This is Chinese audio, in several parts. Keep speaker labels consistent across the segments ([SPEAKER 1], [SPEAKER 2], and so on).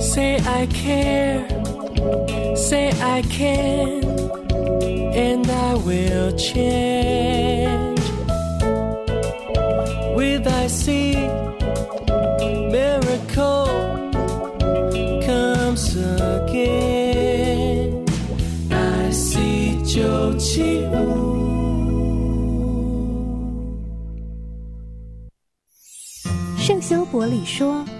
[SPEAKER 1] Say I care, say I can, and I will change. With I see miracle comes again. I see 975。
[SPEAKER 2] 圣修伯里说：“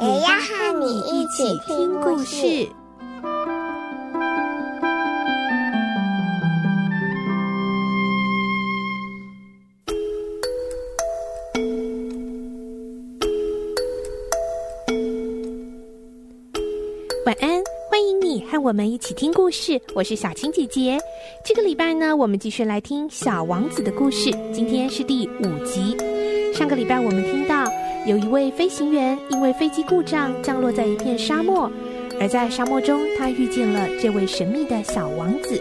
[SPEAKER 3] 也要和你一起听故事。
[SPEAKER 2] 晚安，欢迎你和我们一起听故事。我是小青姐姐。这个礼拜呢，我们继续来听《小王子》的故事。今天是第五集。上个礼拜我们听到。有一位飞行员因为飞机故障降落在一片沙漠，而在沙漠中，他遇见了这位神秘的小王子。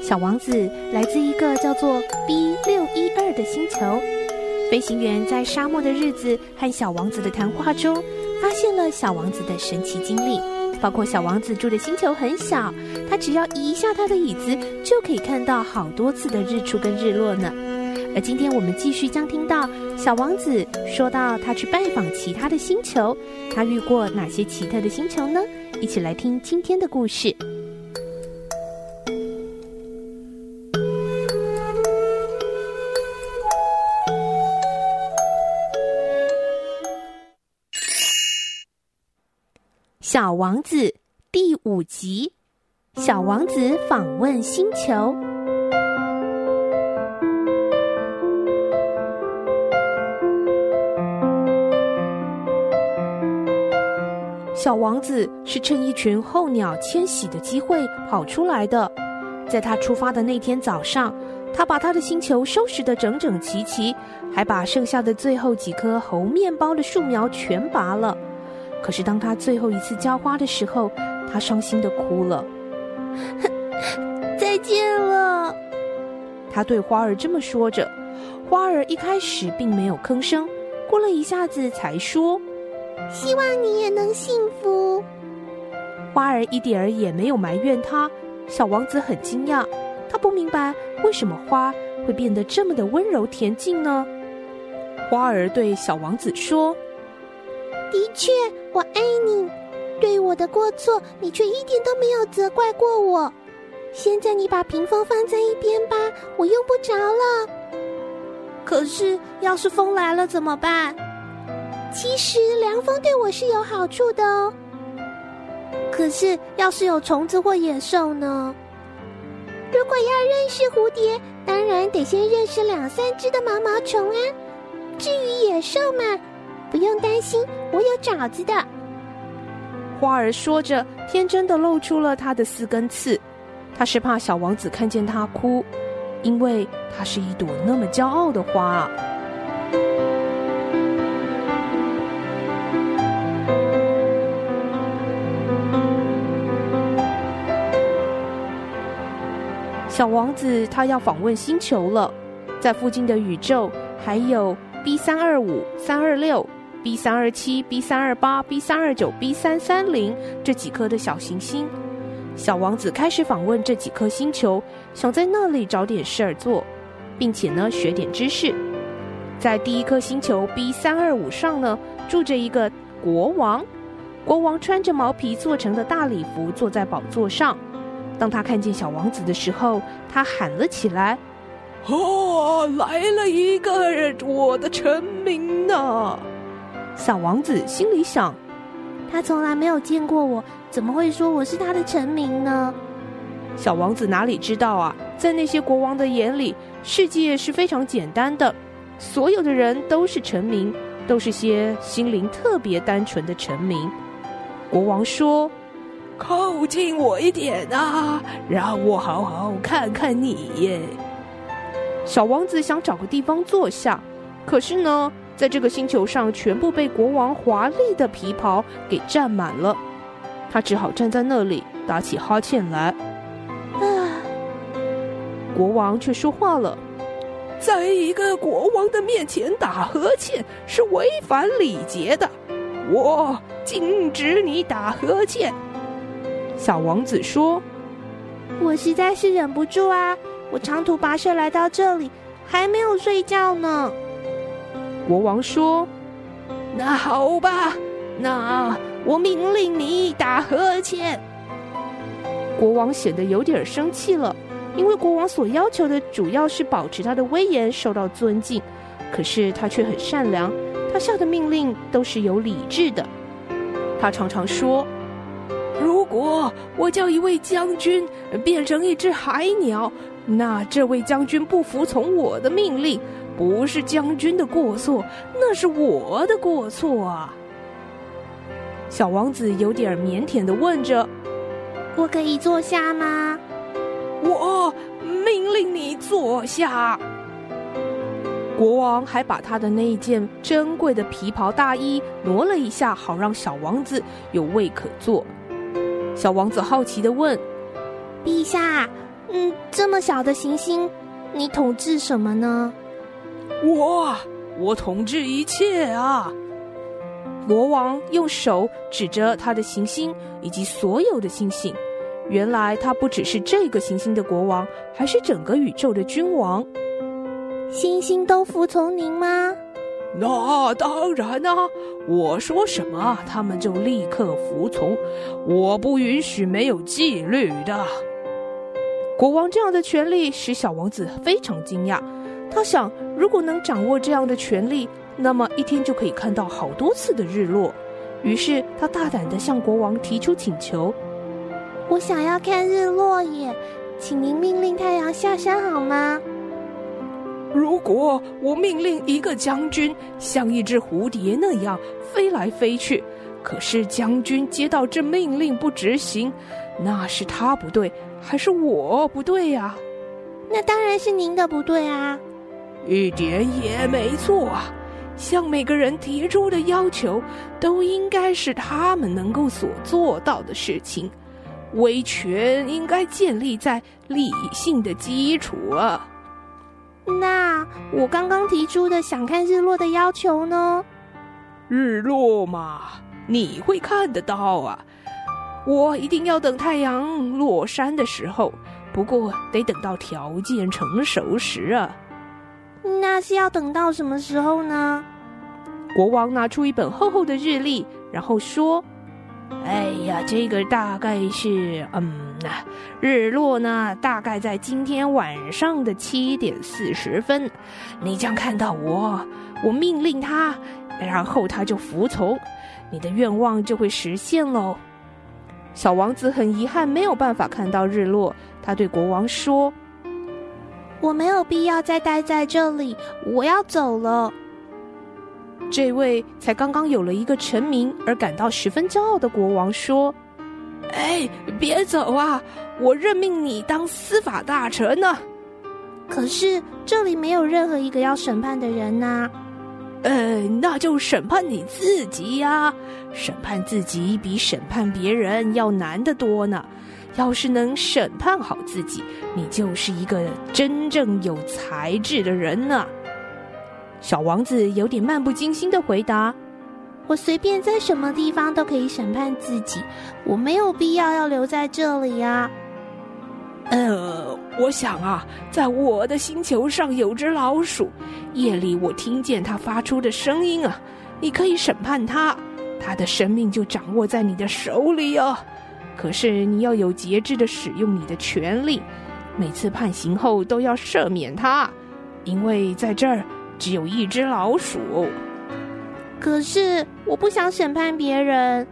[SPEAKER 2] 小王子来自一个叫做 B 六一二的星球。飞行员在沙漠的日子和小王子的谈话中，发现了小王子的神奇经历，包括小王子住的星球很小，他只要移一下他的椅子，就可以看到好多次的日出跟日落呢。而今天我们继续将听到小王子说到他去拜访其他的星球，他遇过哪些奇特的星球呢？一起来听今天的故事。小王子第五集：小王子访问星球。小王子是趁一群候鸟迁徙的机会跑出来的。在他出发的那天早上，他把他的星球收拾得整整齐齐，还把剩下的最后几颗猴面包的树苗全拔了。可是当他最后一次浇花的时候，他伤心地哭了。
[SPEAKER 4] 再见了，
[SPEAKER 2] 他对花儿这么说着。花儿一开始并没有吭声，过了一下子才说。
[SPEAKER 4] 希望你也能幸福。
[SPEAKER 2] 花儿一点儿也没有埋怨他。小王子很惊讶，他不明白为什么花会变得这么的温柔恬静呢？花儿对小王子说：“
[SPEAKER 4] 的确，我爱你。对我的过错，你却一点都没有责怪过我。现在你把屏风放在一边吧，我用不着了。
[SPEAKER 5] 可是，要是风来了怎么办？”
[SPEAKER 4] 其实凉风对我是有好处的哦。
[SPEAKER 5] 可是要是有虫子或野兽呢？
[SPEAKER 4] 如果要认识蝴蝶，当然得先认识两三只的毛毛虫啊。至于野兽嘛，不用担心，我有爪子的。
[SPEAKER 2] 花儿说着，天真的露出了它的四根刺。它是怕小王子看见它哭，因为它是一朵那么骄傲的花。小王子他要访问星球了，在附近的宇宙还有 B 三二五、三二六、B 三二七、B 三二八、B 三二九、B 三三零这几颗的小行星。小王子开始访问这几颗星球，想在那里找点事儿做，并且呢学点知识。在第一颗星球 B 三二五上呢，住着一个国王，国王穿着毛皮做成的大礼服，坐在宝座上。当他看见小王子的时候，他喊了起来：“
[SPEAKER 1] 哦，来了一个我的臣民呢！”
[SPEAKER 2] 小王子心里想：“
[SPEAKER 5] 他从来没有见过我，怎么会说我是他的臣民呢？”
[SPEAKER 2] 小王子哪里知道啊，在那些国王的眼里，世界是非常简单的，所有的人都是臣民，都是些心灵特别单纯的臣民。国王说。靠近我一点啊，让我好好看看你耶。
[SPEAKER 6] 小王子想找个地方坐下，可是呢，在这个星球上全部被国王华丽的皮袍给占满了，他只好站在那里打起哈欠来。啊！国王却说话了。
[SPEAKER 2] 在一个国王的面前打呵欠是违反礼节的，我禁止你打呵欠。
[SPEAKER 6] 小王子说：“
[SPEAKER 4] 我实在是忍不住啊，我长途跋涉来到这里，还没有睡觉呢。”
[SPEAKER 6] 国王说：“
[SPEAKER 2] 那好吧，那我命令你打呵欠。”
[SPEAKER 6] 国王显得有点生气了。因为国王所要求的主要是保持他的威严受到尊敬，可是他却很善良，他下的命令都是有理智的。他常常说：“
[SPEAKER 2] 如果我叫一位将军变成一只海鸟，那这位将军不服从我的命令，不是将军的过错，那是我的过错啊。”
[SPEAKER 6] 小王子有点腼腆的问着：“
[SPEAKER 4] 我可以坐下吗？”
[SPEAKER 2] 我命令你坐下。
[SPEAKER 6] 国王还把他的那一件珍贵的皮袍大衣挪了一下，好让小王子有位可坐。小王子好奇的问：“
[SPEAKER 4] 陛下，嗯，这么小的行星，你统治什么呢？”“
[SPEAKER 2] 我，我统治一切啊！”
[SPEAKER 6] 国王用手指着他的行星以及所有的星星。原来他不只是这个行星的国王，还是整个宇宙的君王。
[SPEAKER 4] 星星都服从您吗？
[SPEAKER 2] 那当然啊！我说什么，他们就立刻服从。我不允许没有纪律的。
[SPEAKER 6] 国王这样的权利使小王子非常惊讶。他想，如果能掌握这样的权利，那么一天就可以看到好多次的日落。于是他大胆地向国王提出请求。
[SPEAKER 4] 我想要看日落耶，请您命令太阳下山好吗？
[SPEAKER 2] 如果我命令一个将军像一只蝴蝶那样飞来飞去，可是将军接到这命令不执行，那是他不对，还是我不对呀？
[SPEAKER 4] 那当然是您的不对啊！
[SPEAKER 2] 一点也没错啊！向每个人提出的要求，都应该是他们能够所做到的事情。威权应该建立在理性的基础啊。
[SPEAKER 4] 那我刚刚提出的想看日落的要求呢？
[SPEAKER 2] 日落嘛，你会看得到啊。我一定要等太阳落山的时候，不过得等到条件成熟时啊。
[SPEAKER 4] 那是要等到什么时候呢？
[SPEAKER 6] 国王拿出一本厚厚的日历，然后说。
[SPEAKER 2] 哎呀，这个大概是，嗯，日落呢，大概在今天晚上的七点四十分，你将看到我，我命令他，然后他就服从，你的愿望就会实现喽。
[SPEAKER 6] 小王子很遗憾没有办法看到日落，他对国王说：“
[SPEAKER 4] 我没有必要再待在这里，我要走了。”
[SPEAKER 6] 这位才刚刚有了一个臣民而感到十分骄傲的国王说：“
[SPEAKER 2] 哎，别走啊！我任命你当司法大臣呢。
[SPEAKER 4] 可是这里没有任何一个要审判的人呐。
[SPEAKER 2] 呃，那就审判你自己呀！审判自己比审判别人要难得多呢。要是能审判好自己，你就是一个真正有才智的人呢。”
[SPEAKER 6] 小王子有点漫不经心的回答：“
[SPEAKER 4] 我随便在什么地方都可以审判自己，我没有必要要留在这里呀。”
[SPEAKER 2] 呃，我想啊，在我的星球上有只老鼠，夜里我听见它发出的声音啊，你可以审判它，它的生命就掌握在你的手里啊。可是你要有节制的使用你的权利，每次判刑后都要赦免它，因为在这儿。只有一只老鼠，
[SPEAKER 4] 可是我不想审判别人，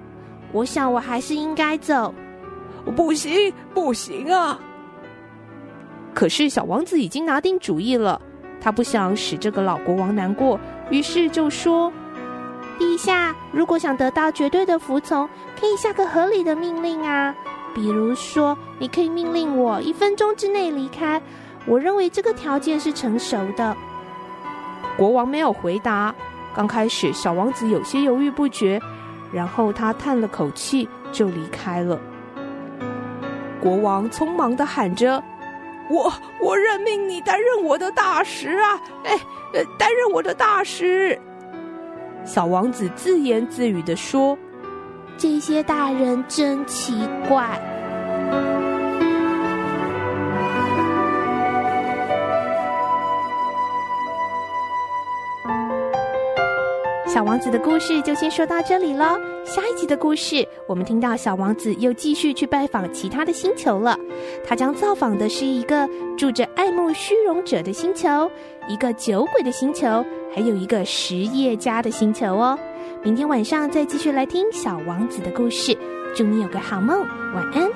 [SPEAKER 4] 我想我还是应该走。
[SPEAKER 2] 不行，不行啊！
[SPEAKER 6] 可是小王子已经拿定主意了，他不想使这个老国王难过，于是就说：“
[SPEAKER 5] 陛下，如果想得到绝对的服从，可以下个合理的命令啊。比如说，你可以命令我一分钟之内离开。我认为这个条件是成熟的。
[SPEAKER 1] 国王没有回答。刚开始，小王子有些犹豫不决，然后他叹了口气，就离开了。国王匆忙的喊着：“我我任命你担任我的大使啊！哎，呃，担任我的大使。”小王子自言自语的说：“
[SPEAKER 5] 这些大人真奇怪。”
[SPEAKER 2] 王子的故事就先说到这里喽。下一集的故事，我们听到小王子又继续去拜访其他的星球了。他将造访的是一个住着爱慕虚荣者的星球，一个酒鬼的星球，还有一个实业家的星球哦。明天晚上再继续来听小王子的故事。祝你有个好梦，晚安，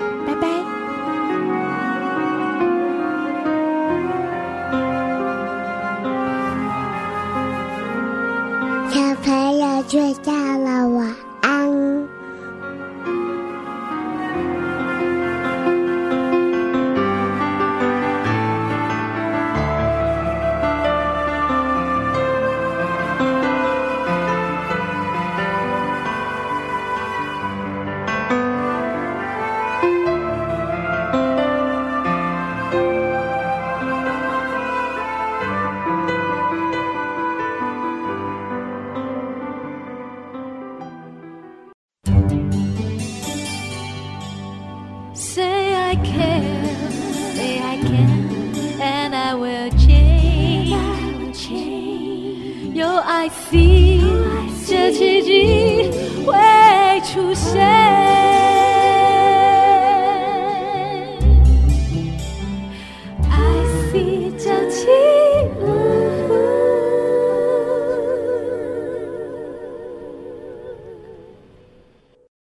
[SPEAKER 7] Джой, I see，这奇迹会出现。